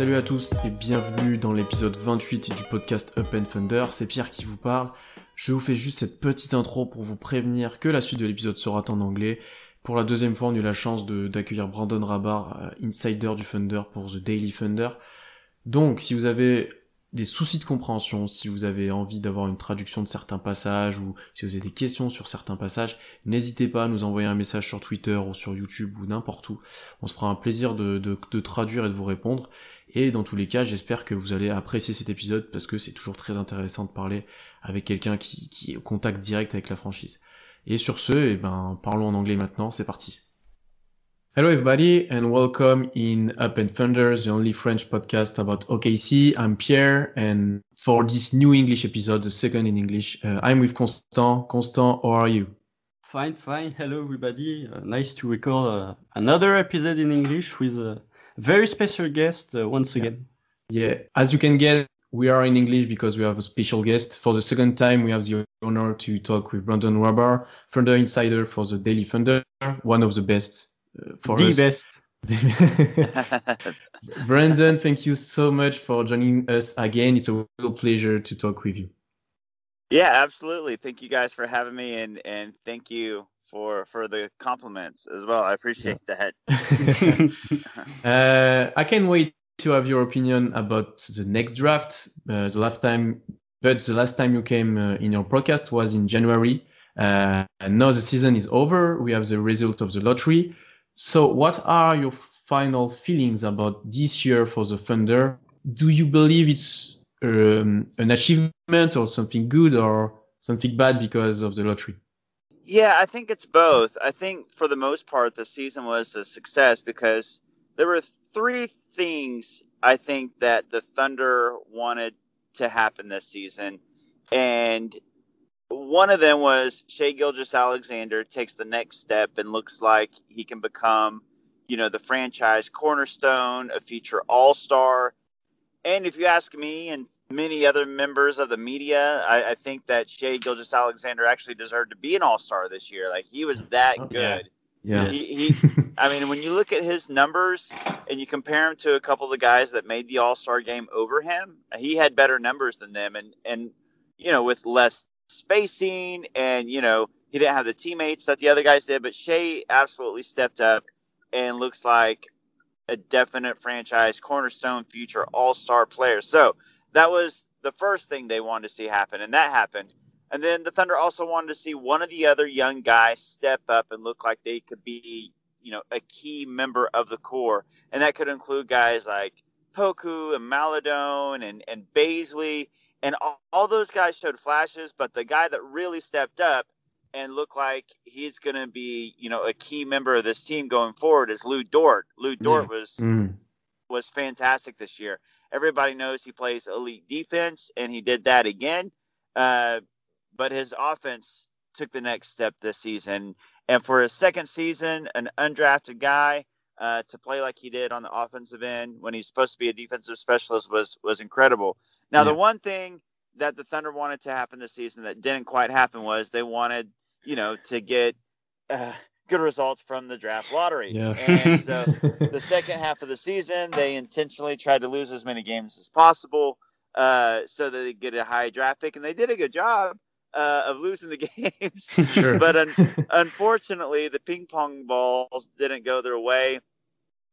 Salut à tous et bienvenue dans l'épisode 28 du podcast Up and Thunder. C'est Pierre qui vous parle. Je vous fais juste cette petite intro pour vous prévenir que la suite de l'épisode sera en anglais. Pour la deuxième fois, on a eu la chance d'accueillir Brandon Rabar, euh, insider du Thunder pour The Daily Thunder. Donc, si vous avez des soucis de compréhension, si vous avez envie d'avoir une traduction de certains passages ou si vous avez des questions sur certains passages, n'hésitez pas à nous envoyer un message sur Twitter ou sur YouTube ou n'importe où. On se fera un plaisir de traduire et de vous répondre. Et dans tous les cas, j'espère que vous allez apprécier cet épisode parce que c'est toujours très intéressant de parler avec quelqu'un qui, qui est au contact direct avec la franchise. Et sur ce, eh ben, parlons en anglais maintenant, c'est parti. Hello everybody and welcome in Up and Thunder, the only French podcast about OKC. I'm Pierre and for this new English episode, the second in English, uh, I'm with Constant. Constant, how are you? Fine, fine. Hello, everybody. Uh, nice to record uh, another episode in English with very special guest uh, once again. Yeah, as you can get, we are in English because we have a special guest. For the second time, we have the honor to talk with Brandon Rahbar, Thunder Insider for the Daily Thunder, one of the best uh, for the us. best. Brandon, thank you so much for joining us again. It's a real pleasure to talk with you. Yeah, absolutely. Thank you guys for having me, and and thank you for for the compliments as well. I appreciate that. uh, I can't wait to have your opinion about the next draft. Uh, the last time, but the last time you came uh, in your podcast was in January. Uh, and now the season is over. We have the result of the lottery. So, what are your final feelings about this year for the Thunder? Do you believe it's um, an achievement or something good or something bad because of the lottery? Yeah, I think it's both. I think for the most part, the season was a success because there were three things I think that the Thunder wanted to happen this season, and one of them was Shai Gilgeous-Alexander takes the next step and looks like he can become, you know, the franchise cornerstone, a future All Star. And if you ask me and many other members of the media, I, I think that Shai Gilgeous-Alexander actually deserved to be an All Star this year. Like he was that Oh, good. yeah. He, he I mean, when you look at his numbers and you compare him to a couple of the guys that made the All Star game over him, he had better numbers than them, and and you know with less spacing, and you know he didn't have the teammates that the other guys did, but Shai absolutely stepped up and looks like a definite franchise cornerstone future All Star player. So that was the first thing they wanted to see happen, and that happened. And then the Thunder also wanted to see one of the other young guys step up and look like they could be, you know, a key member of the core. And that could include guys like Poku and Maledon and, and Bazley. And all, all those guys showed flashes, but the guy that really stepped up and looked like he's going to be, you know, a key member of this team going forward is Lou Dort. Lou Dort was Mm. was fantastic this year. Everybody knows he plays elite defense, and he did that again. Uh, but his offense took the next step this season. And for his second season, an undrafted guy uh, to play like he did on the offensive end when he's supposed to be a defensive specialist was was incredible. Now, the one thing that the Thunder wanted to happen this season that didn't quite happen was they wanted, you know, to get uh, good results from the draft lottery. Yeah. And so the second half of the season, they intentionally tried to lose as many games as possible uh, so that they get a high draft pick, and they did a good job uh, of losing the games. Sure. but un- unfortunately, the ping pong balls didn't go their way,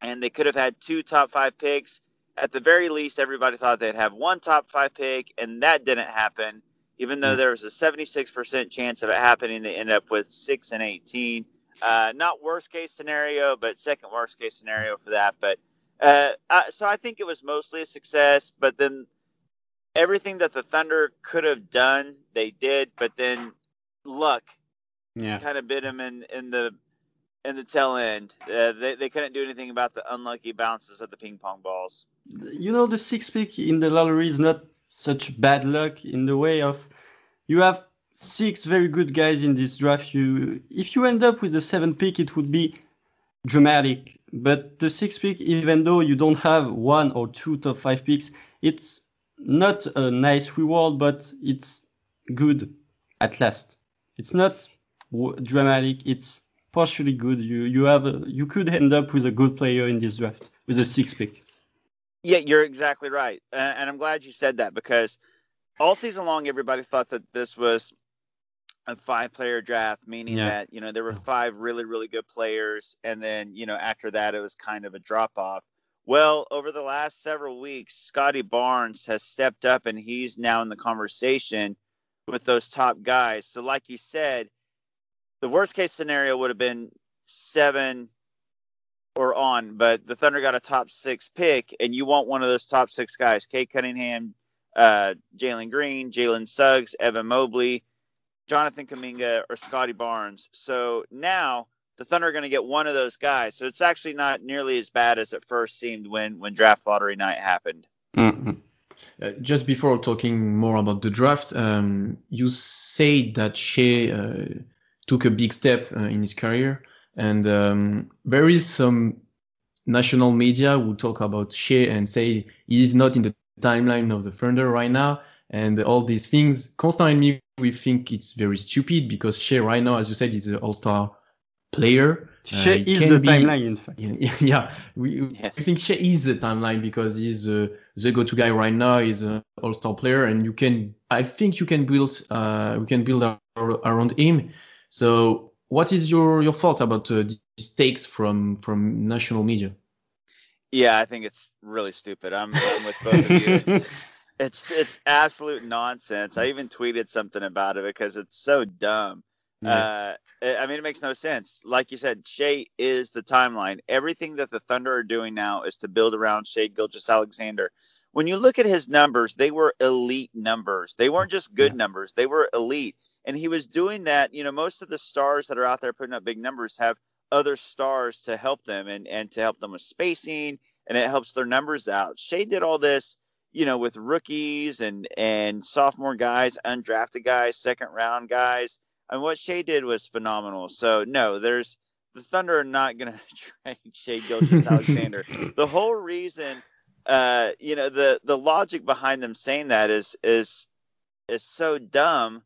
and they could have had two top five picks. At the very least, everybody thought they'd have one top five pick, and that didn't happen. Even though Mm. there was a 76% chance of it happening, they end up with six and 18. Uh, not worst case scenario, but second worst case scenario for that. But uh, uh, so I think it was mostly a success. But then everything that the Thunder could have done, they did. But then luck Yeah. kind of bit them in, in the in the tail end. Uh, they they couldn't do anything about the unlucky bounces of the ping pong balls. You know, the six pick in the lottery is not such bad luck in the way of you have six very good guys in this draft. You, if you end up with the seven pick, it would be dramatic. But the six pick, even though you don't have one or two top five picks, it's not a nice reward, but it's good at last. It's not dramatic. It's partially good. You you have a, you could end up with a good player in this draft with a six pick. Yeah, you're exactly right, and I'm glad you said that because all season long everybody thought that this was a five player draft, meaning yeah. that, you know, there were five really, really good players. And then, you know, after that, it was kind of a drop off. Well, over the last several weeks, Scottie Barnes has stepped up and he's now in the conversation with those top guys. So, like you said, the worst case scenario would have been seven or on, but the Thunder got a top six pick, and you want one of those top six guys Cade Cunningham, uh, Jalen Green, Jalen Suggs, Evan Mobley Jonathan Kuminga or Scottie Barnes. So now the Thunder are going to get one of those guys. So it's actually not nearly as bad as it first seemed when when draft lottery night happened. Mm-hmm. Uh, just before talking more about the draft, um, you said that Shai uh, took a big step uh, in his career, and um, there is some national media who talk about Shai and say he is not in the timeline of the Thunder right now, and all these things. Constant and me we think it's very stupid because Shai right now, as you said, is an all-star player. Shai uh, is the be, timeline, in fact. Yeah, yeah we, yes. we think Shai is the timeline because he's uh, the go-to guy right now. He's an all-star player, and you can, I think, you can build, uh, we can build around him. So, what is your your thought about uh, these takes from from national media? Yeah, I think it's really stupid. I'm, I'm with both of you. It's it's absolute nonsense. I even tweeted something about it because it's so dumb. Yeah. Uh, I mean, it makes no sense. Like you said, Shai is the timeline. Everything that the Thunder are doing now is to build around Shai Gilgeous-Alexander. When you look at his numbers, they were elite numbers. They weren't just good yeah. numbers; they were elite. And he was doing that. You know, most of the stars that are out there putting up big numbers have other stars to help them and and to help them with spacing, and it helps their numbers out. Shai did all this you know, with rookies and and sophomore guys, undrafted guys, second round guys. And what Shai did was phenomenal. So no, there's the Thunder are not going to trade Shai Gilgeous-Alexander. the whole reason, uh, you know, the the logic behind them saying that is is is so dumb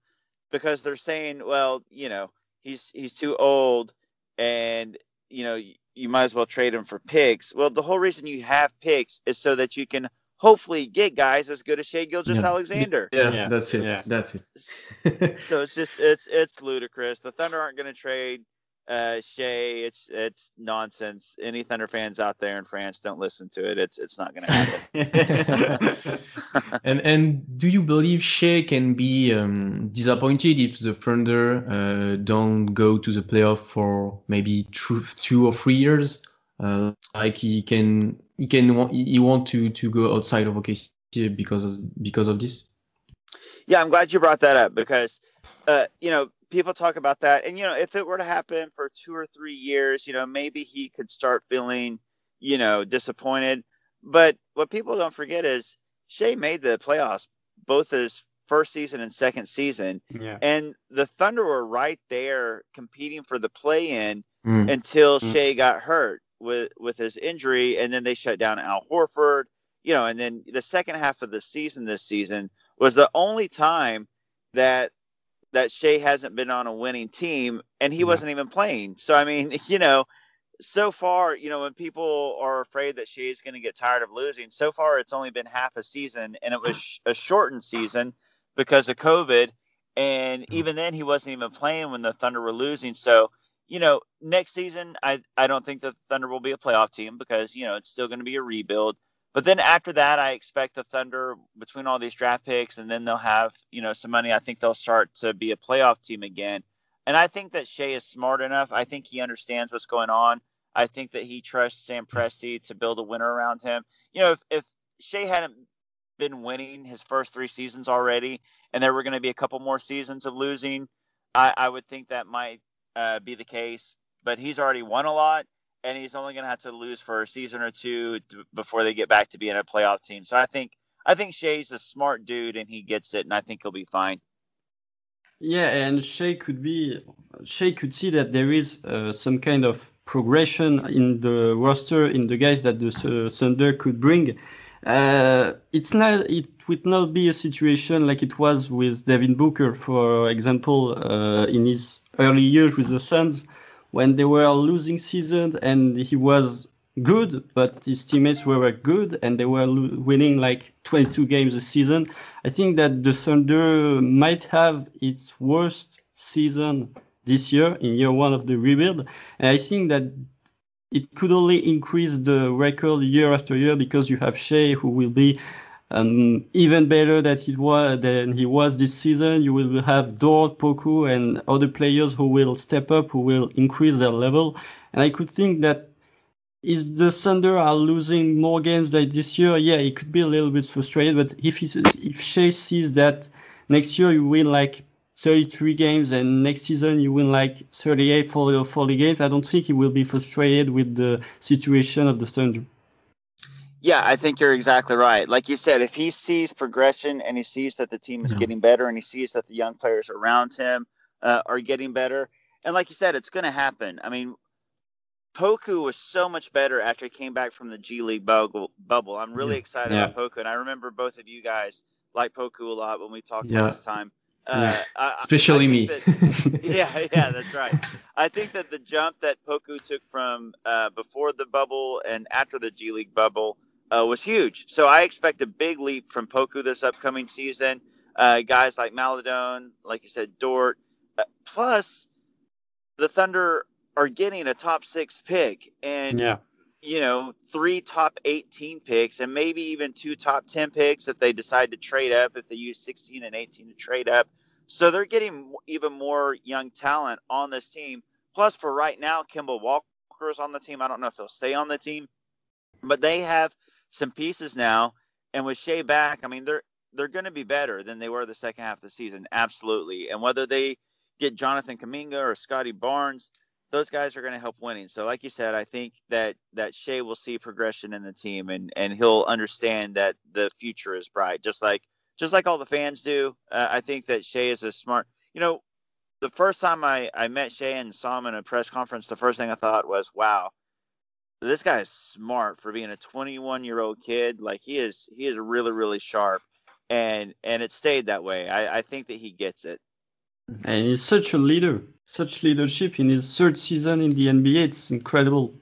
because they're saying, well, you know, he's he's too old, and you know, you might as well trade him for picks. Well, the whole reason you have picks is so that you can hopefully get guys as good as Shai Gilgeous Alexander. Yeah, yeah, that's it. Yeah. That's it. so it's just it's it's ludicrous. The Thunder aren't going to trade uh, Shai. It's it's nonsense. Any Thunder fans out there in France don't listen to it. It's it's not going to happen. and and do you believe Shai can be um, disappointed if the Thunder uh, don't go to the playoff for maybe two, two or three years? Uh, like he can he can want he want to to go outside of OKC because of because of this. Yeah, I'm glad you brought that up because uh, you know people talk about that, and you know if it were to happen for two or three years, you know maybe he could start feeling you know disappointed. But what people don't forget is Shai made the playoffs both his first season and second season, yeah. and the Thunder were right there competing for the play-in mm. until mm. Shai got hurt with with his injury, and then they shut down Al Horford. You know, and then the second half of the season this season was the only time that that Shai hasn't been on a winning team, and he yeah. wasn't even playing. So I mean, you know, so far, you know, when people are afraid that Shai is going to get tired of losing, so far it's only been half a season, and it was a shortened season because of COVID. And mm. even then, he wasn't even playing when the Thunder were losing. So you know, next season, I, I don't think the Thunder will be a playoff team because, you know, it's still going to be a rebuild. But then after that, I expect the Thunder, between all these draft picks, and then they'll have, you know, some money. I think they'll start to be a playoff team again. And I think that Shai is smart enough. I think he understands what's going on. I think that he trusts Sam Presti to build a winner around him. You know, if, if Shai hadn't been winning his first three seasons already, and there were going to be a couple more seasons of losing, I, I would think that might uh, be the case, but he's already won a lot, and he's only going to have to lose for a season or two to, before they get back to being a playoff team. So I think I think Shai's a smart dude, and he gets it, and I think he'll be fine. Yeah, and Shai could be Shai could see that there is uh, some kind of progression in the roster in the guys that the uh, Thunder could bring. Uh, it's not it would not be a situation like it was with Devin Booker, for example, uh, in his early years with the Suns, when they were losing seasons and he was good, but his teammates were good and they were winning like 22 games a season. I think that the Thunder might have its worst season this year in year one of the rebuild. And I think that it could only increase the record year after year because you have Shai who will be um, even better than he was than he was this season. You will have Dort, Poku, and other players who will step up, who will increase their level. And I could think that is the Thunder are losing more games like this year, yeah, it could be a little bit frustrated. But if he, if Shai sees that next year you win like 33 games and next season you win like 38, 40, or 40 games, I don't think he will be frustrated with the situation of the Thunder. Yeah, I think you're exactly right. Like you said, if he sees progression and he sees that the team is yeah. getting better and he sees that the young players around him uh, are getting better, and like you said, it's going to happen. I mean, Poku was so much better after he came back from the G League bubble. bubble. I'm really excited yeah. about Poku, and I remember both of you guys like Poku a lot when we talked yeah. last time. Uh, yeah. I, Especially I me. That, yeah, yeah, that's right. I think that the jump that Poku took from uh, before the bubble and after the G League bubble uh, was huge. So I expect a big leap from Poku this upcoming season. Uh, guys like Maledon, like you said, Dort. Uh, plus, the Thunder are getting a top six pick and yeah. you know three top 18 picks and maybe even two top 10 picks if they decide to trade up if they use 16 and 18 to trade up so they're getting even more young talent on this team. Plus for right now Kemba Walker is on the team. I don't know if he'll stay on the team but they have some pieces now. And with Shai back i mean they're they're going to be better than they were the second half of the season. Absolutely. And whether they get jonathan kuminga or Scottie barnes those guys are going to help winning. So, like you said, I think that that Shai will see progression in the team, and and he'll understand that the future is bright, just like just like all the fans do. Uh, I think that Shai is a smart. You know, the first time I I met Shai and saw him in a press conference, the first thing I thought was, "Wow, this guy is smart for being a 21 year old kid. Like he is, he is really really sharp." And and it stayed that way. I, I think that he gets it. And he's such a leader such leadership in his third season in the NBA. It's incredible.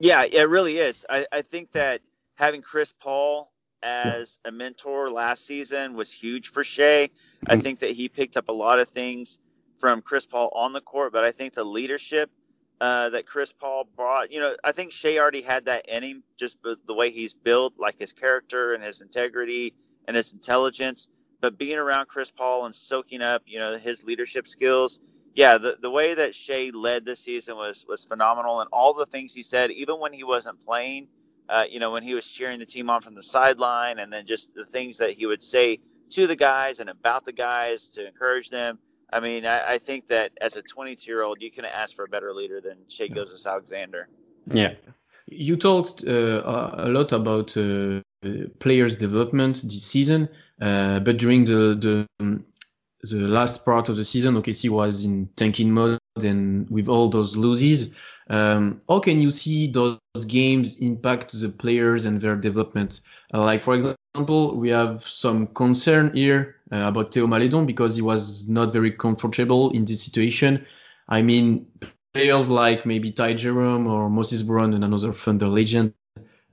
Yeah, it really is. I, I think that having Chris Paul as a mentor last season was huge for. Mm-hmm. I think that he picked up a lot of things from Chris Paul on the court, but I think the leadership uh, that Chris Paul brought, you know, I think Shai already had that in him, just the way he's built, like his character and his integrity and his intelligence. But being around Chris Paul and soaking up, you know, his leadership skills – yeah, the, the way that Shai led this season was was phenomenal, and all the things he said, even when he wasn't playing, uh, you know, when he was cheering the team on from the sideline, and then just the things that he would say to the guys and about the guys to encourage them. I mean, I, I think that as a 22 year old, you couldn't ask for a better leader than Shai Gilgeous-Alexander. Yeah, you talked uh, a lot about uh, players' development this season, uh, but during the the the last part of the season, OKC was in tanking mode and with all those losses. Um, how can you see those games impact the players and their development? Uh, like, for example, we have some concern here uh, about Theo Maledon because he was not very comfortable in this situation. I mean, players like maybe Ty Jerome or Moses Brown and another Thunder legend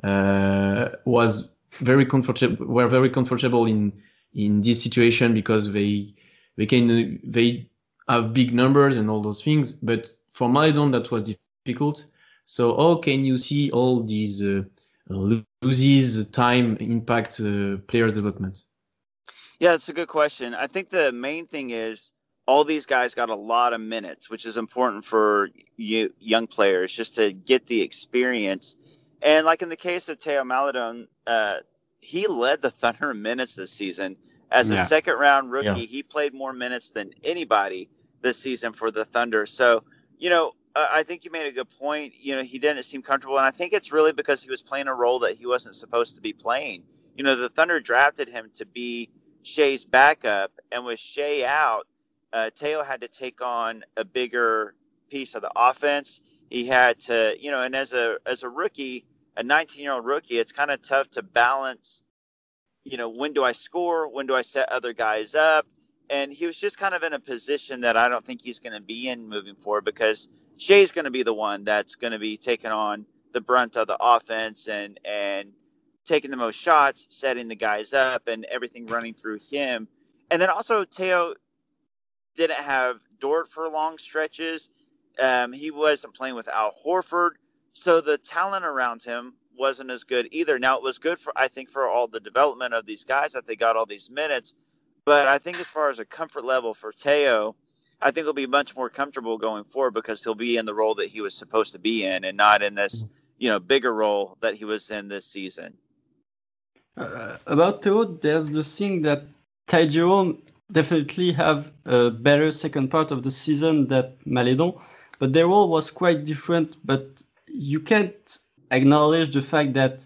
uh, was very comfortable were very comfortable in in this situation because they they can they have big numbers and all those things. But for Maledon, that was difficult. So how can you see all these uh, loses time impact uh, players' development? Yeah, that's a good question. I think the main thing is all these guys got a lot of minutes, which is important for you young players just to get the experience. And like in the case of Theo Maledon, uh, he led the Thunder in minutes this season. As yeah. a second round rookie, yeah. he played more minutes than anybody this season for the Thunder. So, you know, I think you made a good point. You know, he didn't seem comfortable, and I think it's really because he was playing a role that he wasn't supposed to be playing. You know, the Thunder drafted him to be Shai's backup, and with Shai out, uh, Teo had to take on a bigger piece of the offense. He had to, you know, and as a as a rookie, a 19 year old rookie, it's kind of tough to balance. You know, when do I score? When do I set other guys up? And he was just kind of in a position that I don't think he's going to be in moving forward because Shai's going to be the one that's going to be taking on the brunt of the offense and and taking the most shots, setting the guys up, and everything running through him. And then also Teo didn't have Dort for long stretches. Um, he wasn't playing with Al Horford, so the talent around him wasn't as good either. Now it was good for I think for all the development of these guys that they got all these minutes, but I think as far as a comfort level for Teo, I think he'll be much more comfortable going forward because he'll be in the role that he was supposed to be in and not in this you know bigger role that he was in this season. Uh, about Teo, there's the thing that Ty definitely have a better second part of the season than Maledon, but their role was quite different. But you can't acknowledge the fact that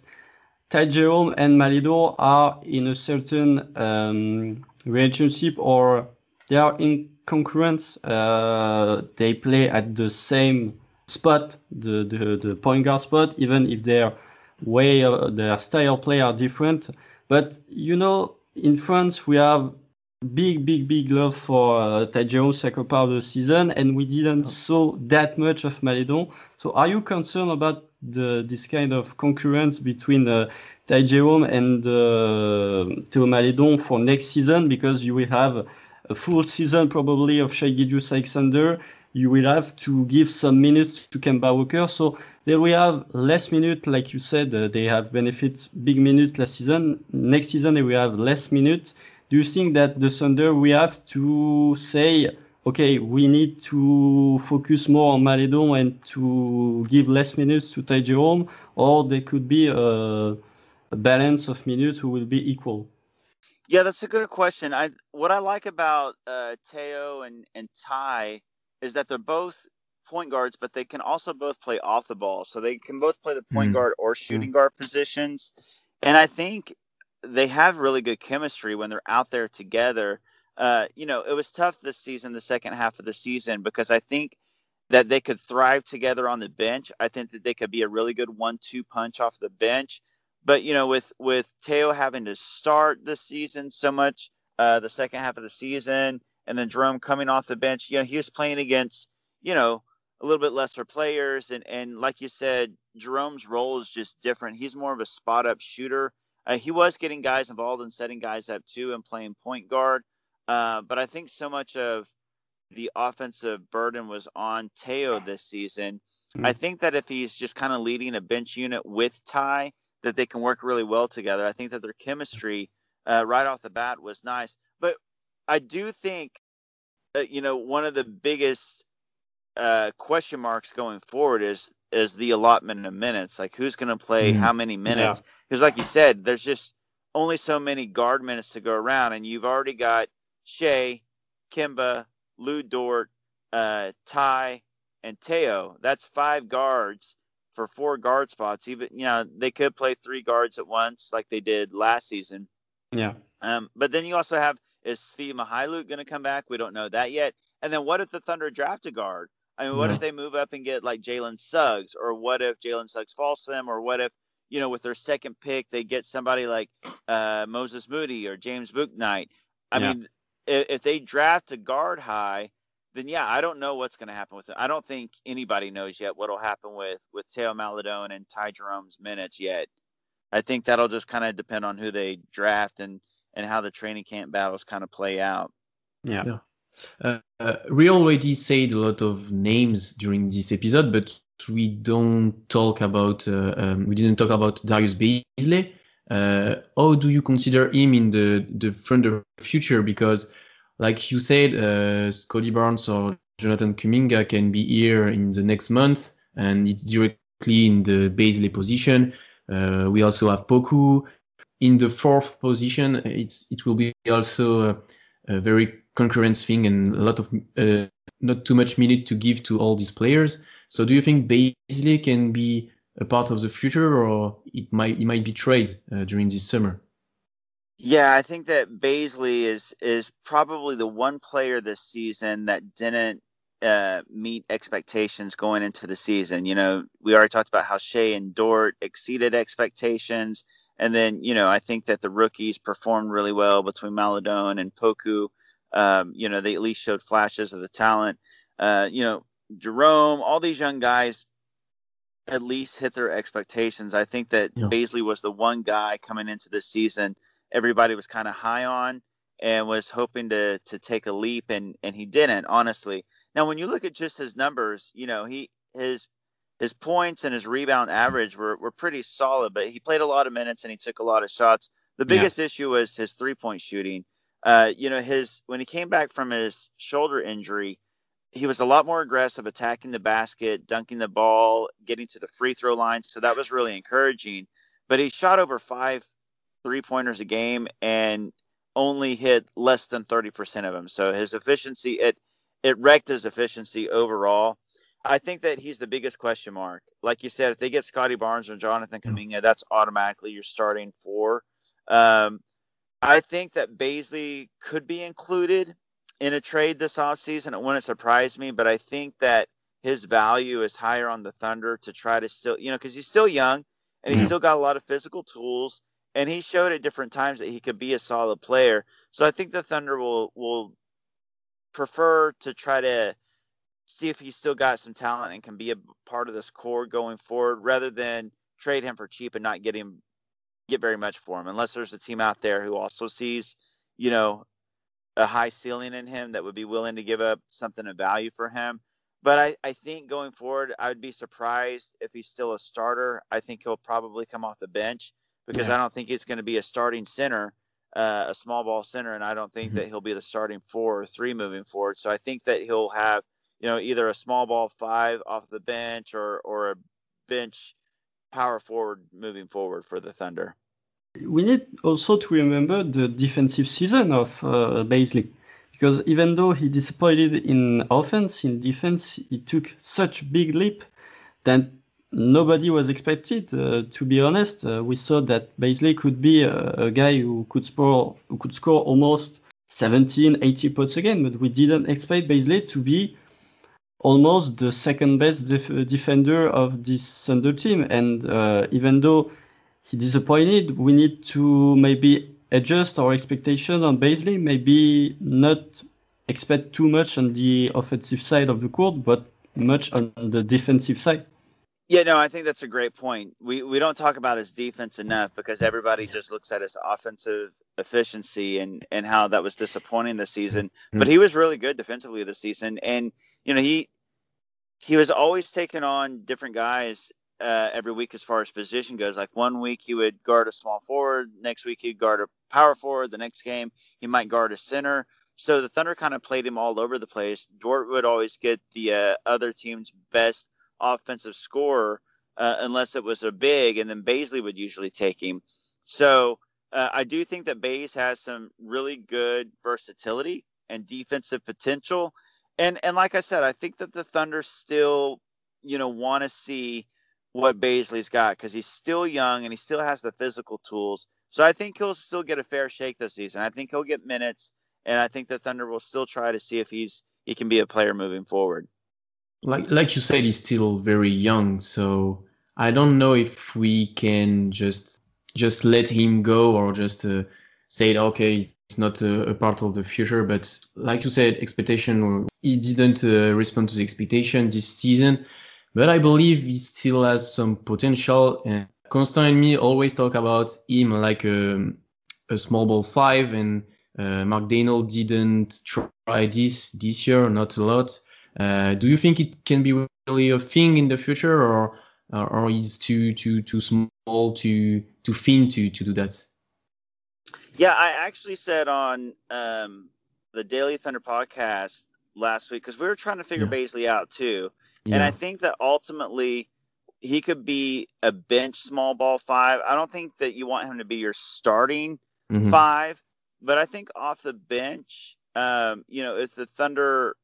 Ty Jerome and Maledon are in a certain um, relationship or they are in concurrence. Uh, they play at the same spot, the, the, the point guard spot, even if they're way uh, their style play are different. But you know, in France we have big, big, big love for uh, Ty Jerome second part of the season, and we didn't saw that much of Maledon. So, are you concerned about the this kind of concurrence between uh, Ty Jerome and uh, Theo Maledon for next season? Because you will have a full season probably of Shai Gilgeous-Alexander. You will have to give some minutes to Kemba Walker. So they will have less minutes, like you said. Uh, they have benefits big minutes last season. Next season they will have less minutes do you think that the Thunder we have to say, okay, we need to focus more on Maledon and to give less minutes to Ty Jerome, or there could be a, a balance of minutes who will be equal? Yeah, that's a good question. I what I like about uh, Teo and and Ty is that they're both point guards, but they can also both play off the ball. So they can both play the point mm. guard or shooting mm. guard positions. And I think they have really good chemistry when they're out there together. Uh, you know, it was tough this season, the second half of the season, because I think that they could thrive together on the bench. I think that they could be a really good one-two punch off the bench. But you know, with with Teo having to start this season so much, uh, the second half of the season, and then Jerome coming off the bench, you know, he was playing against, you know, a little bit lesser players, and and like you said, Jerome's role is just different. He's more of a spot up shooter uh, he was getting guys involved and setting guys up too and playing point guard. Uh, but I think so much of the offensive burden was on Teo this season. Mm-hmm. I think that if he's just kind of leading a bench unit with Ty, that they can work really well together. I think that their chemistry uh, right off the bat was nice. But I do think, uh, you know, one of the biggest uh, question marks going forward is is the allotment of minutes. Like who's going to play mm. how many minutes? Because, yeah. like you said, there's just only so many guard minutes to go around, and you've already got Shai, Kemba, Lou Dort, uh, Ty, and Teo. That's five guards for four guard spots. Even you know they could play three guards at once, like they did last season. Yeah. Um, but then you also have is Svi Mykhailiuk going to come back? We don't know that yet. And then what if the Thunder draft a guard? I mean, what if they move up and get like Jalen Suggs, or what if Jalen Suggs falls to them, or what if you know with their second pick they get somebody like uh, Moses Moody or James Bouknight? I yeah. mean, if, if, they draft a guard high, then yeah, I don't know what's going to happen with it. I don't think anybody knows yet what'll happen with with Teo Maledon and Ty Jerome's minutes yet. I think that'll just kind of depend on who they draft and and how the training camp battles kind of play out. Yeah. yeah. Uh, we already said a lot of names during this episode, but we don't talk about uh, um, we didn't talk about Darius Bazley. Uh, how do you consider him in the the further future? Because, like you said, uh, Scottie Barnes or Jonathan Kuminga can be here in the next month, and it's directly in the Bazley position. Uh, we also have Poku in the fourth position. It's it will be also a, a very concurrent thing and a lot of uh, not too much minute to give to all these players. So do you think Bazley can be a part of the future, or it might it might be trade uh, during this summer? Yeah, I think that Bazley is is probably the one player this season that didn't uh, meet expectations going into the season. You know, we already talked about how Shai and Dort exceeded expectations, and then you know I think that the rookies performed really well between Maledon and Poku. Um, you know, they at least showed flashes of the talent. Uh, you know, Jerome, all these young guys at least hit their expectations. I think that yeah. Bazley was the one guy coming into the season everybody was kind of high on and was hoping to to take a leap and and he didn't honestly. Now when you look at just his numbers, you know, he his his points and his rebound average were, were pretty solid, but he played a lot of minutes and he took a lot of shots. The biggest yeah. issue was his three point shooting. Uh, you know, his when he came back from his shoulder injury, he was a lot more aggressive, attacking the basket, dunking the ball, getting to the free throw line. So that was really encouraging. But he shot over five three pointers a game and only hit less than 30% of them. So his efficiency, it, it wrecked his efficiency overall. I think that he's the biggest question mark. Like you said, if they get Scottie Barnes or Jonathan Kuminga, that's automatically your starting four. Um, I think that Bazley could be included in a trade this offseason. It wouldn't surprise me, but I think that his value is higher on the Thunder to try to still, you know, because he's still young and he's still got a lot of physical tools and he showed at different times that he could be a solid player. So I think the Thunder will will prefer to try to see if he's still got some talent and can be a part of this core going forward, rather than trade him for cheap and not get him get very much for him. Unless there's a team out there who also sees, you know, a high ceiling in him that would be willing to give up something of value for him. But I, I think going forward, I would be surprised if he's still a starter. I think he'll probably come off the bench because yeah. I don't think he's going to be a starting center, uh, a small ball center, and I don't think mm-hmm. that he'll be the starting four or three moving forward. So I think that he'll have, you know, either a small ball five off the bench or or a bench power forward moving forward for the Thunder. We need also to remember the defensive season of uh, Bazley. Because even though he disappointed in offense, in defense, he took such big leap that nobody was expected. Uh, to be honest, uh, we thought that Bazley could be a, a, guy who could score who could score almost 17, 80 points a game, but we didn't expect Bazley to be almost the second best def- defender of this Thunder team. And uh, even though he disappointed, we need to maybe adjust our expectation on Bazley. Maybe not expect too much on the offensive side of the court, but much on the defensive side. Yeah, no, I think that's a great point. We we don't talk about his defense enough because everybody just looks at his offensive efficiency and and how that was disappointing this season. Mm-hmm. But he was really good defensively this season, and you know he he was always taking on different guys uh, every week as far as position goes. Like one week he would guard a small forward, next week he'd guard a power forward, the next game he might guard a center. So the Thunder kind of played him all over the place. Dort would always get the uh, other team's best offensive scorer uh, unless it was a big, and then Bazley would usually take him. So uh, I do think that Bays has some really good versatility and defensive potential. And and like I said, I think that the Thunder still, you know, want to see what Bazley's got because he's still young and he still has the physical tools. So I think he'll still get a fair shake this season. I think he'll get minutes, and I think the Thunder will still try to see if he's he can be a player moving forward like like you said, he's still very young, so I don't know if we can just just let him go or just uh, say okay it's not a, a, part of the future. But like you said, expectation he didn't uh, respond to the expectation this season, but I believe he still has some potential. And Constant and me always talk about him like a, a small ball five, and uh, Mark Daigneault didn't try this this year, not a lot. Uh, do you think it can be really a thing in the future, or or is too too too small to too thin to to do that? Yeah, I actually said on um, the Daily Thunder podcast last week because we were trying to figure yeah. Bazley out too, yeah. and I think that ultimately he could be a bench small ball five. I don't think that you want him to be your starting mm-hmm. five, but I think off the bench, um, you know, if the Thunder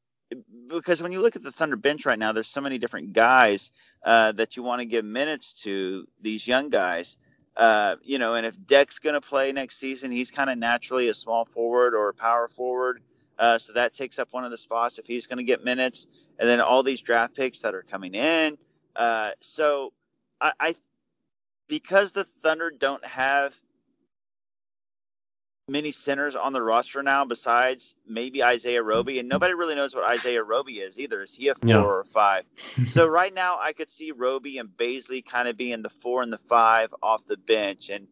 because when you look at the Thunder bench right now, there's so many different guys uh, that you want to give minutes to these young guys. Uh, you know, and if Deck's going to play next season, he's kind of naturally a small forward or a power forward. Uh, so that takes up one of the spots if he's going to get minutes. And then all these draft picks that are coming in. Uh, so I, I, because the Thunder don't have many centers on the roster now besides maybe Isaiah Roby, and nobody really knows what Isaiah Roby is either. Is he a four yeah. or five? so right now, I could see Roby and Bazley kind of being the four and the five off the bench, and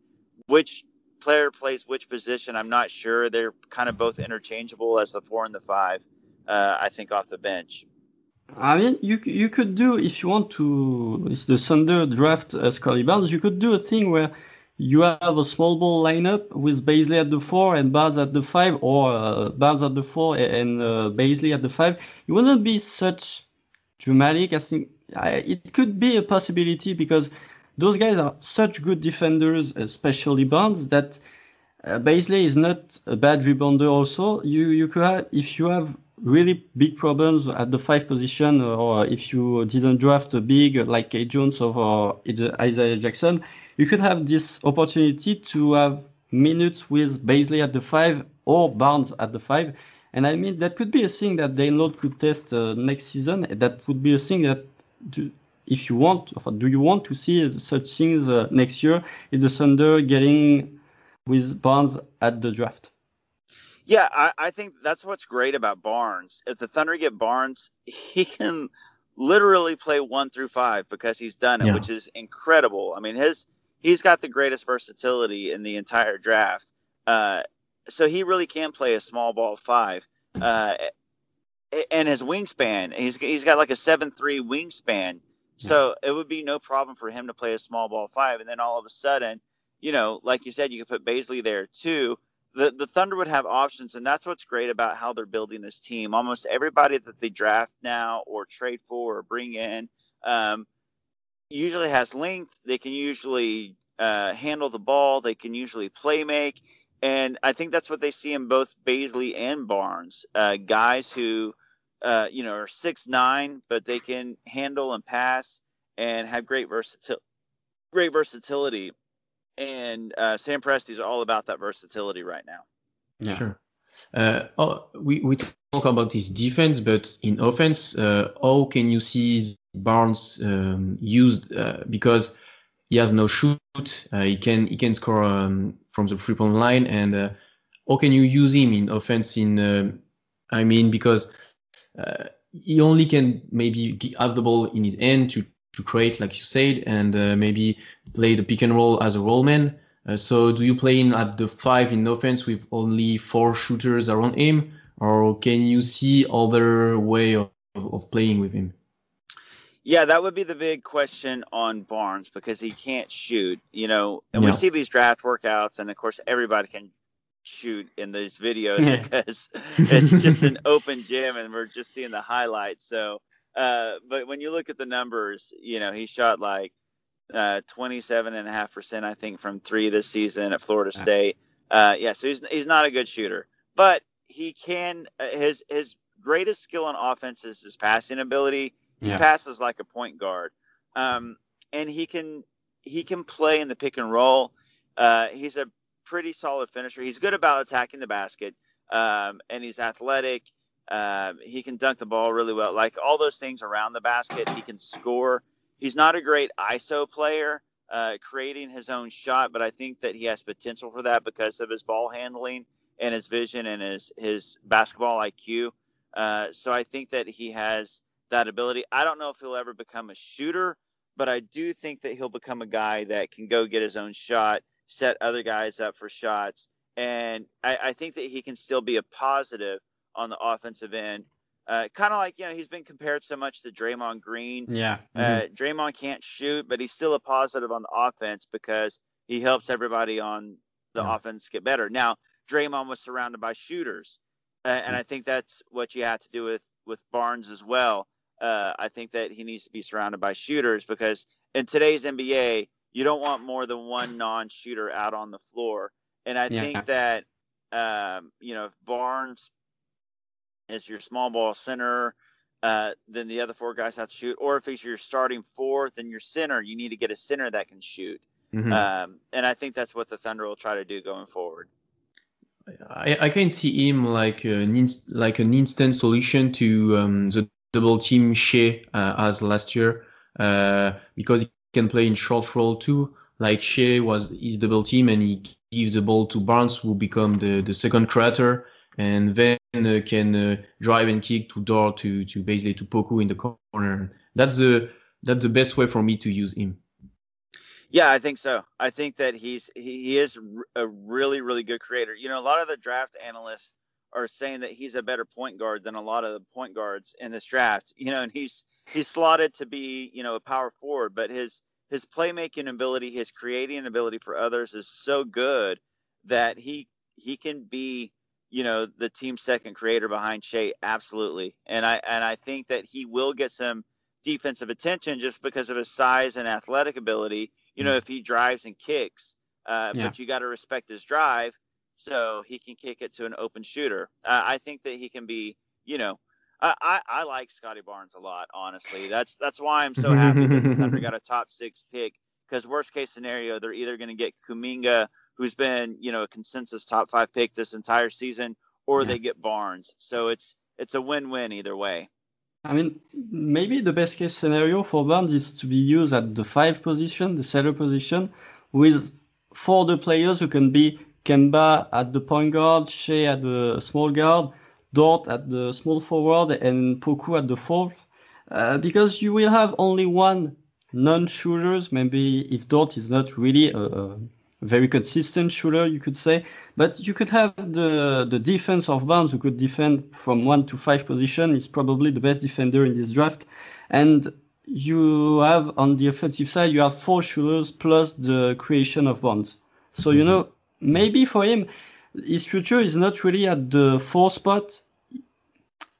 which player plays which position, I'm not sure. They're kind of both interchangeable as the four and the five. Uh, I think off the bench. I mean, you you could do if you want to. It's the Thunder draft uh, Scottie Barnes. You could do a thing where you have a small ball lineup with Bazley at the four and Barnes at the five, or uh, Barnes at the four and uh, at the five. It wouldn't be such dramatic. I think I, it could be a possibility because those guys are such good defenders, especially Barnes, that uh, is not a bad rebounder. Also, you you could have if you have really big problems at the five position, or if you didn't draft a big like Kai Jones or Isaiah Jackson you could have this opportunity to have minutes with Bazley at the five or Barnes at the five. And I mean, that could be a thing that Daigneault could test uh, next season. That would be a thing that, do, if you want, do you want to see such things uh, next year? Is the Thunder getting with Barnes at the draft? Yeah, I, I think that's what's great about Barnes. If the Thunder get Barnes, he can literally play one through five because he's done it, yeah. which is incredible. I mean, his he's got the greatest versatility in the entire draft. Uh, so he really can play a small ball five. Uh, and his wingspan, he's he's got like a seven three wingspan. So it would be no problem for him to play a small ball five. And then all of a sudden, you know, like you said, you could put Bazley there too. The the Thunder would have options, and that's what's great about how they're building this team. Almost everybody that they draft now or trade for or bring in, um, usually has length. They can usually uh, handle the ball. They can usually play make. And I think that's what they see in both Bazley and Barnes. Uh, guys who, uh, you know, are six nine, but they can handle and pass and have great versatility. Great versatility. And uh, Sam Presti's all about that versatility right now. Yeah. Sure. Uh, oh, we, we talk about his defense, but in offense, uh, how can you see Barnes um, used uh, because he has no shoot. Uh, he can he can score um, from the three point line, and uh, how can you use him in offense? In uh, I mean, because uh, he only can maybe have the ball in his hand to to create, like you said, and uh, maybe play the pick and roll as a roll man. so, do you play in at the five in offense with only four shooters around him, or can you see other way of, of playing with him? Yeah, that would be the big question on Barnes because he can't shoot, you know. And yeah. we see these draft workouts, and of course, everybody can shoot in these videos yeah. because it's just an open gym, and we're just seeing the highlights. So, uh, but when you look at the numbers, you know, he shot like uh, 27.5%, I think, from three this season at Florida State. Uh, yeah, so he's, he's not a good shooter, but he can, uh, his, his greatest skill on offense is his passing ability he yeah. passes like a point guard, um, and he can he can play in the pick and roll. Uh, he's a pretty solid finisher. He's good about attacking the basket, um, and he's athletic. Uh, he can dunk the ball really well. Like all those things around the basket, he can score. He's not a great ISO player, uh, creating his own shot, but I think that he has potential for that because of his ball handling and his vision and his his basketball IQ. Uh, so I think that he has that ability. I don't know if he'll ever become a shooter, but I do think that he'll become a guy that can go get his own shot, set other guys up for shots. And I, I think that he can still be a positive on the offensive end. Uh, kind of like, you know, he's been compared so much to Draymond Green. Yeah. Uh, mm-hmm. Uh, Draymond can't shoot, but he's still a positive on the offense because he helps everybody on the yeah. offense get better. Now, Draymond was surrounded by shooters. Uh, and mm-hmm. I think that's what you have to do with, with Barnes as well. Uh, I think that he needs to be surrounded by shooters because in today's NBA, you don't want more than one non-shooter out on the floor. And I yeah. think that um, you know if Barnes is your small ball center, uh, then the other four guys have to shoot. Or if he's your starting four, then your center, you need to get a center that can shoot. Mhm. Um, and I think that's what the Thunder will try to do going forward. I, I can see him like an inst- like an instant solution to um, the double team Shai uh, as last year uh, because he can play in short roll too. Like Shai was his double team and he gives the ball to Barnes who become the, the second creator and then uh, can uh, drive and kick to Dort to to basically to Poku in the corner. That's the that's the best way for me to use him. Yeah, I think so. I think that he's he, he is a really really good creator. You know, a lot of the draft analysts are saying that he's a better point guard than a lot of the point guards in this draft. You know, and he's he's slotted to be you know a power forward, but his his playmaking ability, his creating ability for others is so good that he he can be you know the team second creator behind Shai absolutely. And I and I think that he will get some defensive attention just because of his size and athletic ability. You know, if he drives and kicks, uh, Yeah. but you got to respect his drive so he can kick it to an open shooter. Uh, I think that he can be, you know, I, I, I like Scottie Barnes a lot, honestly. That's that's why I'm so happy that the Thunder got a top six pick. Because worst case scenario, they're either going to get Kuminga, who's been, you know, a consensus top five pick this entire season, or Yeah. they get Barnes. So it's it's a win-win either way. I mean, maybe the best case scenario for Barnes is to be used at the five position, the setter position, with for the players who can be Kemba at the point guard, Shai at the small guard, Dort at the small forward, and Poku at the fourth. Uh, because you will have only one non-shooters. Maybe if Dort is not really a, a very consistent shooter, you could say, but you could have the the defense of Barnes who could defend from one to five position. Is probably the best defender in this draft, and you have on the offensive side you have four shooters plus the creation of Barnes. So you know maybe for him his future is not really at the four spot,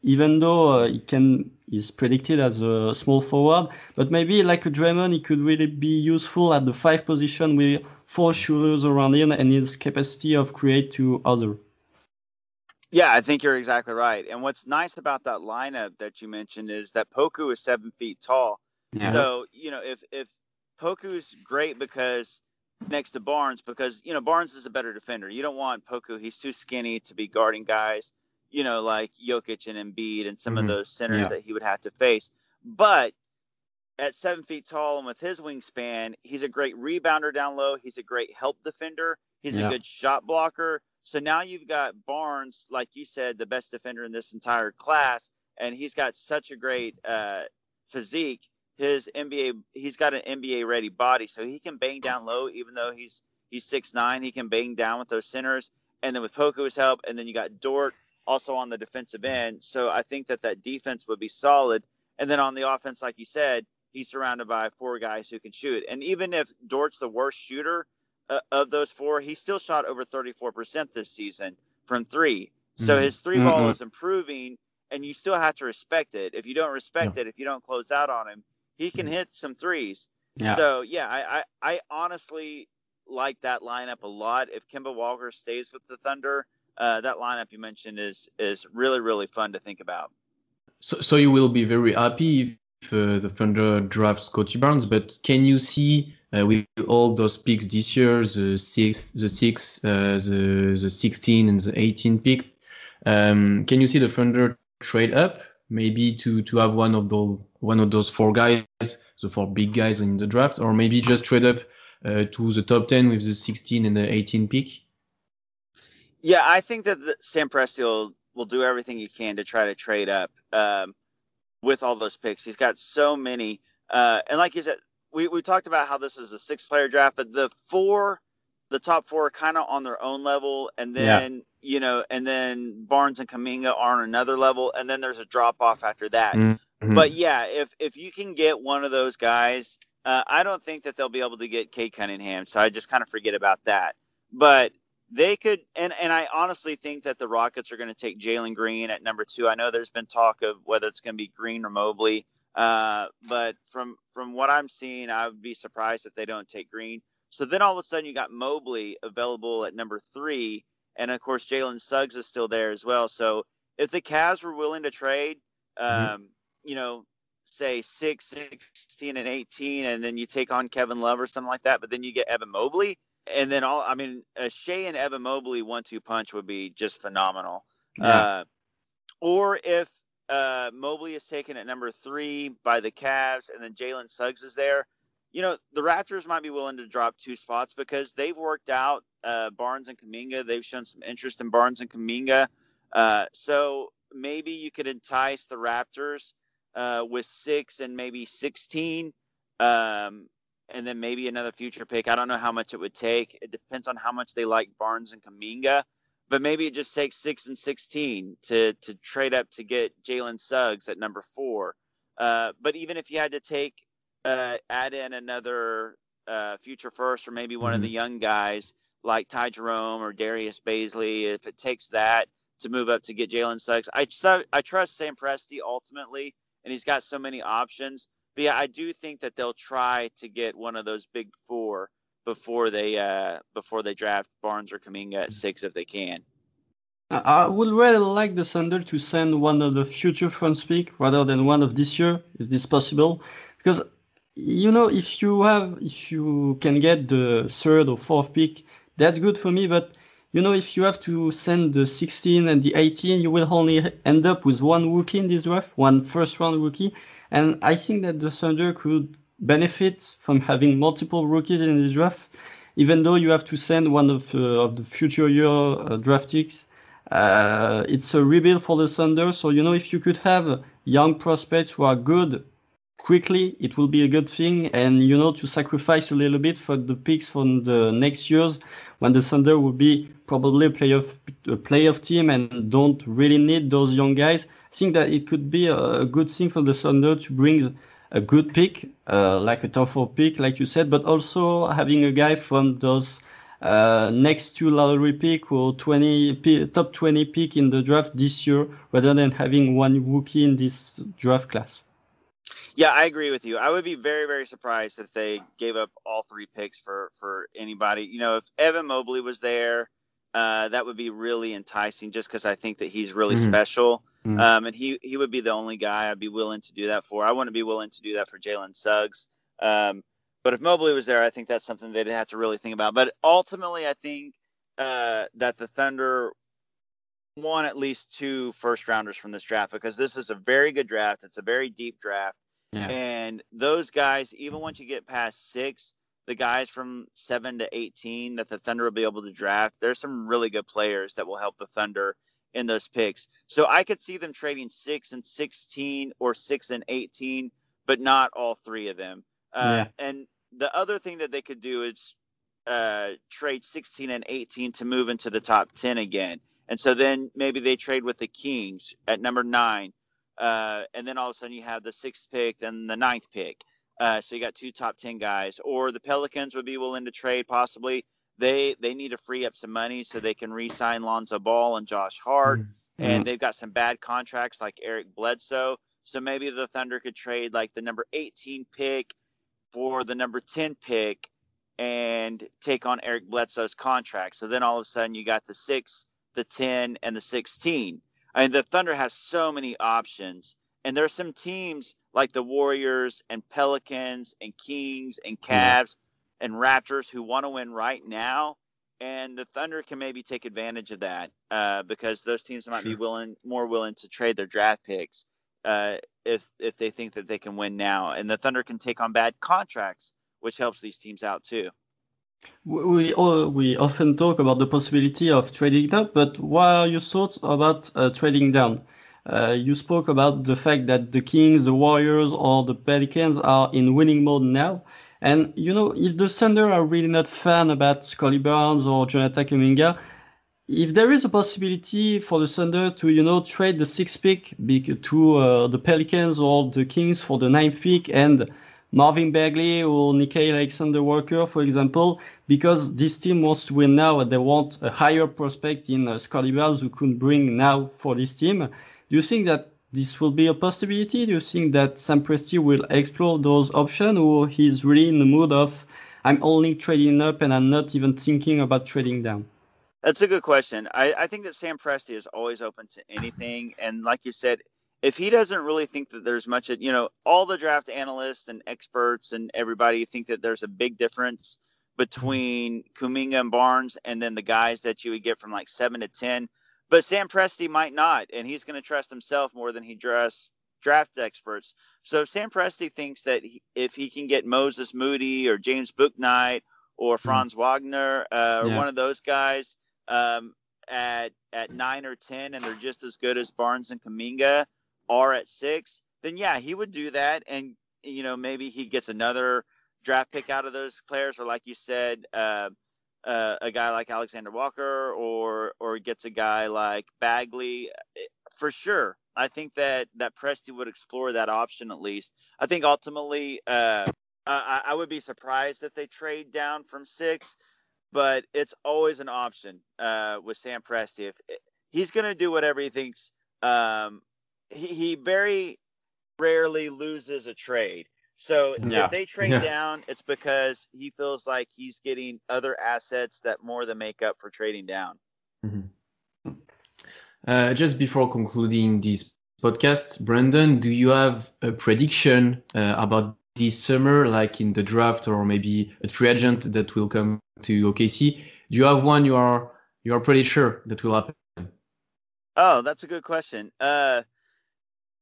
even though uh, he can is predicted as a small forward. But maybe like a Draymond, he could really be useful at the five position with four shooters around him and his capacity of create to other. Yeah, I think you're exactly right. And what's nice about that lineup that you mentioned is that Poku is seven feet tall. Yeah. So, you know, if if Poku's great because next to Barnes, because you know, Barnes is a better defender. You don't want Poku, he's too skinny to be guarding guys, you know, like Jokic and Embiid and some Mhm. of those centers Yeah. that he would have to face. But at seven feet tall and with his wingspan, he's a great rebounder down low. He's a great help defender. He's Yeah. a good shot blocker. So now you've got Barnes, like you said, the best defender in this entire class, and he's got such a great uh, physique. His NBA, he's got an NBA ready body, so he can bang down low, even though he's he's six nine. He can bang down with those centers, and then with Poku's help, and then you got Dort also on the defensive end. So I think that that defense would be solid. And then on the offense, like you said, he's surrounded by four guys who can shoot. And even if Dort's the worst shooter uh, of those four, he still shot over 34% this season from three. So Mhm. his 3 ball Mhm. is improving, and you still have to respect it. If you don't respect it, if you don't close out on him, he can hit some threes. Yeah. So yeah, I, I I honestly like that lineup a lot. If Kemba Walker stays with the Thunder, uh, that lineup you mentioned is is really really fun to think about. So, so you will be very happy if uh, the Thunder drafts Scottie Barnes, but can you see uh, with all those picks this year, the sixth, the six, uh, the the 16 and the 18 pick, um, can you see the Thunder trade up maybe to to have one of those one of those four guys, the four big guys in the draft, or maybe just trade up uh, to the top 10 with the 16 and the 18 pick? Yeah, I think that the, Sam Presti will, will do everything he can to try to trade up um, with all those picks. He's got so many, uh, and like you said, we, we talked about how this is a six player draft, but the four, the top four are kind of on their own level, and Yeah. then you know, and then Barnes and Kuminga are on another level, and then there's a drop off after that. Mhm. But yeah, if if you can get one of those guys, uh, I don't think that they'll be able to get Cade Cunningham, so I just kind of forget about that. But they could, and and I honestly think that the Rockets are going to take Jalen Green at number two. I know there's been talk of whether it's going to be Green or Mobley, uh, but from from what I'm seeing, I would be surprised if they don't take Green. So then all of a sudden you got Mobley available at number three, and of course Jalen Suggs is still there as well. So if the Cavs were willing to trade, um, Mhm. you know, say six, 16, and 18, and then you take on Kevin Love or something like that, but then you get Evan Mobley. And then all, I mean, a Shai and Evan Mobley one two punch would be just phenomenal. Yeah. Uh, or if uh, Mobley is taken at number three by the Cavs and then Jalen Suggs is there, you know, the Raptors might be willing to drop two spots because they've worked out uh, Barnes and Kuminga. They've shown some interest in Barnes and Kuminga. Uh, so maybe you could entice the Raptors uh, with six and maybe 16. Um, and then maybe another future pick. I don't know how much it would take. It depends on how much they like Barnes and Kuminga. But maybe it just takes six and 16 to, to trade up to get Jalen Suggs at number four. Uh, but even if you had to take, uh, add in another uh, future first or maybe one of the young guys like Ty Jerome or Darius Bazley, if it takes that to move up to get Jalen Suggs, I, I trust Sam Presti ultimately, and he's got so many options. But yeah, I do think that they'll try to get one of those big four before they uh, before they draft Barnes or Kuminga at six if they can. I would really like the Thunder to send one of the future front pick rather than one of this year, if this possible, because you know if you have if you can get the third or fourth pick, that's good for me. But you know if you have to send the 16 and the 18, you will only end up with one rookie in this draft, one first round rookie, and I think that the Thunder could benefit from having multiple rookies in this draft, even though you have to send one of, uh, of the future year uh, draft picks. Uh, it's a rebuild for the Thunder, so you know if you could have young prospects who are good quickly, it will be a good thing. And you know to sacrifice a little bit for the picks from the next years when the Thunder will be probably a playoff a playoff team and don't really need those young guys. I think that it could be a good thing for the Thunder to bring a good pick, uh, like a top four pick, like you said, but also having a guy from those uh, next two lottery pick or 20 p- top 20 pick in the draft this year, rather than having one rookie in this draft class. Yeah, I agree with you. I would be very, very surprised if they gave up all three picks for for anybody. You know, if Evan Mobley was there, uh, that would be really enticing. Just because I think that he's really Mhm. special, Mhm. um, and he he would be the only guy I'd be willing to do that for. I wouldn't be willing to do that for Jalen Suggs. Um, but if Mobley was there, I think that's something they'd have to really think about. But ultimately, I think uh, that the Thunder want at least two first rounders from this draft because this is a very good draft. It's a very deep draft. Yeah. And those guys, even once you get past six, the guys from seven to 18 that the Thunder will be able to draft, there's some really good players that will help the Thunder in those picks. So I could see them trading six and 16 or six and 18, but not all three of them. Uh, And the other thing that they could do is uh, trade 16 and 18 to move into the top 10 again. And so then maybe they trade with the Kings at number nine. Uh, and then all of a sudden you have the sixth pick and the ninth pick. Uh, so you got two top 10 guys. Or the Pelicans would be willing to trade possibly. They they need to free up some money so they can re sign Lonzo Ball and Josh Hart. And they've got some bad contracts like Eric Bledsoe. So maybe the Thunder could trade like the number 18 pick for the number 10 pick and take on Eric Bledsoe's contract. So then all of a sudden you got the six, the 10, and the 16. I mean, the Thunder has so many options. And there's some teams like the Warriors and Pelicans and Kings and Cavs and Raptors who want to win right now. And the Thunder can maybe take advantage of that uh, because those teams might be willing, more willing to trade their draft picks uh, if if they think that they can win now. And the Thunder can take on bad contracts, which helps these teams out too. We all, we often talk about the possibility of trading up, but what are your thoughts about uh, trading down? Uh, you spoke about the fact that the Kings, the Warriors, or the Pelicans are in winning mode now. And you know, if the Thunder are really not fan about Scottie Barnes or Jonathan Kuminga, if there is a possibility for the Thunder to, you know, trade the sixth pick to uh, the Pelicans or the Kings for the ninth pick and Marvin Bagley or Nickeil Alexander Walker, for example, because this team wants to win now and they want a higher prospect in uh, Scottie who could bring now for this team. Do you think that this will be a possibility? Do you think that Sam Presti will explore those options or he's really in the mood of I'm only trading up and I'm not even thinking about trading down? That's a good question. I, I think that Sam Presti is always open to anything, and like you said, if he doesn't really think that there's much, you know, all the draft analysts and experts and everybody think that there's a big difference between Kuminga and Barnes and then the guys that you would get from like seven to 10. But Sam Presti might not, and he's going to trust himself more than he trusts draft experts. So if Sam Presti thinks that he, if he can get Moses Moody or James Bouknight or hmm. Franz mm. Wagner uh, or yeah. one of those guys um, at at nine or ten, and they're just as good as Barnes and Kuminga are at six, then yeah, he would do that, and you know maybe he gets another draft pick out of those players, or like you said, uh, uh, a guy like Alexander Walker, or or gets a guy like Bagley, for sure. I think that that Presti would explore that option at least. I think ultimately, uh, I, I would be surprised if they trade down from six, but it's always an option uh, with Sam Presti. If he's going to do whatever he thinks, um, he, he very rarely loses a trade. So yeah. if they trade yeah. down, it's because he feels like he's getting other assets that more than make up for trading down. Mm-hmm. Uh, just before concluding this podcast, Brandon, do you have a prediction uh, about this summer, like in the draft or maybe a free agent that will come to OKC? Do you have one you are you are pretty sure that will happen? Oh, that's a good question. Uh,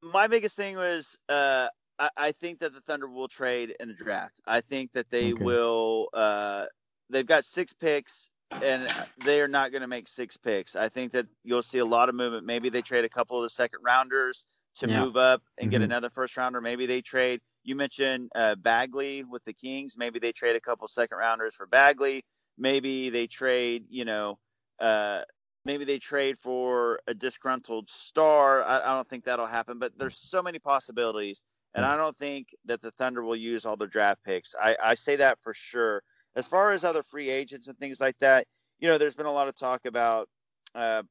my biggest thing was uh, I, I, think that the Thunder will trade in the draft. I think that they okay. will. Uh, they've got six picks, and they are not going to make six picks. I think that you'll see a lot of movement. Maybe they trade a couple of the second rounders to yeah. move up and mm-hmm. get another first rounder. Maybe they trade. You mentioned uh, Bagley with the Kings. Maybe they trade a couple second rounders for Bagley. Maybe they trade. You know. Uh, maybe they trade for a disgruntled star. I, I, don't think that'll happen, but there's so many possibilities. And I don't think that the Thunder will use all their draft picks. I, I say that for sure. As far as other free agents and things like that, you know, there's been a lot of talk about. Uh,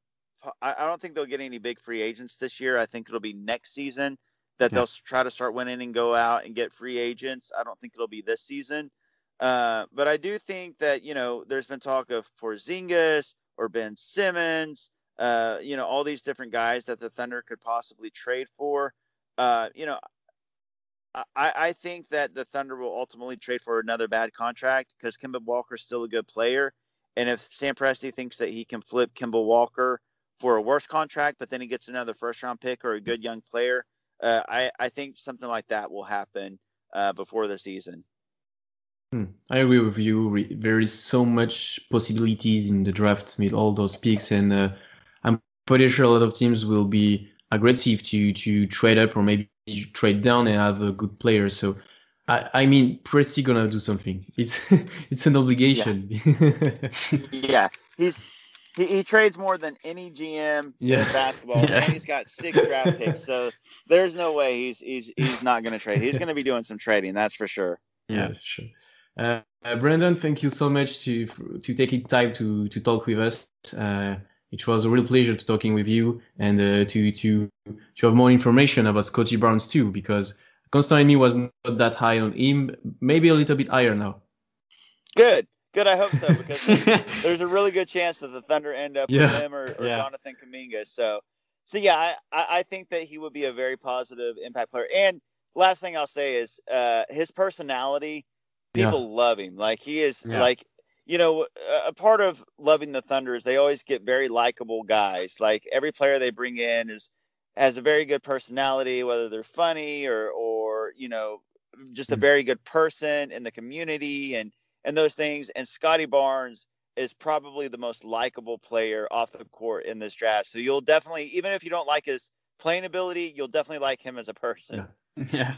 I, I don't think they'll get any big free agents this year. I think it'll be next season that yeah. they'll try to start winning and go out and get free agents. I don't think it'll be this season. Uh, but I do think that, you know, there's been talk of Porzingis, or Ben Simmons, uh, you know, all these different guys that the Thunder could possibly trade for. Uh, you know, I, I think that the Thunder will ultimately trade for another bad contract because Kemba Walker's still a good player. And if Sam Presti thinks that he can flip Kemba Walker for a worse contract, but then he gets another first round pick or a good young player, uh, I, I think something like that will happen uh, before the season. Hmm. I agree with you. There is so much possibilities in the draft with all those picks, and uh, I'm pretty sure a lot of teams will be aggressive to to trade up or maybe trade down and have a good player. So, I, I mean, Presti gonna do something. It's it's an obligation. Yeah, yeah. he's he, he, trades more than any GM yeah. in basketball, yeah. and he's got six draft picks. So there's no way he's he's he's not gonna trade. He's gonna be doing some trading, that's for sure. Yeah, sure. Uh, Brandon, thank you so much to to taking time to to talk with us. Uh, it was a real pleasure to talking with you and uh, to to to have more information about Scottie Barnes too, because Constantine was not that high on him, maybe a little bit higher now. Good, good. I hope so because there's, there's a really good chance that the Thunder end up yeah. with him or, or yeah. Jonathan Kuminga. So, so yeah, I I think that he would be a very positive impact player. And last thing I'll say is uh, his personality people yeah. love him. Like he is yeah. like you know a part of loving the Thunder is they always get very likable guys. Like every player they bring in is has a very good personality, whether they're funny or or you know just a mm. very good person in the community and and those things. And Scottie Barnes is probably the most likable player off the court in this draft. So you'll definitely, even if you don't like his playing ability, you'll definitely like him as a person. Yeah. yeah.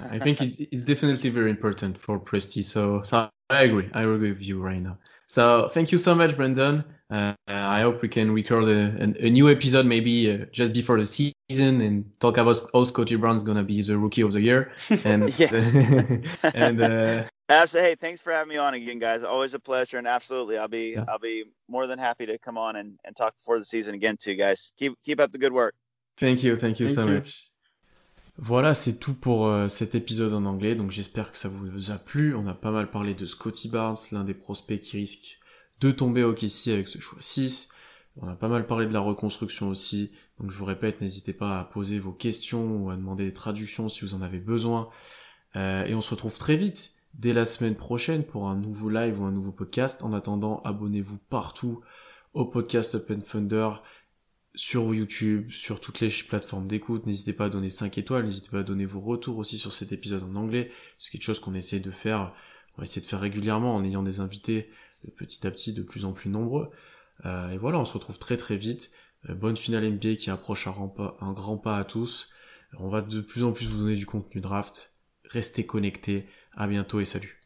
I think it's, it's definitely very important for Presti. So, so I agree. I agree with you right now. So thank you so much, Brandon. Uh, I hope we can record a, a new episode maybe uh, just before the season and talk about how Scottie Barnes gonna be the rookie of the year. And yes. and uh, absolutely. Hey, thanks for having me on again, guys. Always a pleasure, and absolutely, I'll be yeah. I'll be more than happy to come on and, and talk before the season again too, guys. Keep keep up the good work. Thank you. Thank you thank so you. much. Voilà, c'est tout pour euh, cet épisode en anglais, donc j'espère que ça vous a plu. On a pas mal parlé de Scotty Barnes, l'un des prospects qui risque de tomber au KC avec ce choix 6. On a pas mal parlé de la reconstruction aussi, donc je vous répète, n'hésitez pas à poser vos questions ou à demander des traductions si vous en avez besoin. Euh, et on se retrouve très vite, dès la semaine prochaine, pour un nouveau live ou un nouveau podcast. En attendant, abonnez-vous partout au podcast Open Thunder sur YouTube, sur toutes les plateformes d'écoute. N'hésitez pas à donner 5 étoiles, n'hésitez pas à donner vos retours aussi sur cet épisode en anglais. C'est quelque chose qu'on essaie de faire, on va essayer de faire régulièrement en ayant des invités petit à petit de plus en plus nombreux. Euh, et voilà, on se retrouve très très vite. Euh, bonne finale NBA qui approche un, un grand pas à tous. On va de plus en plus vous donner du contenu draft. Restez connectés. À bientôt et salut.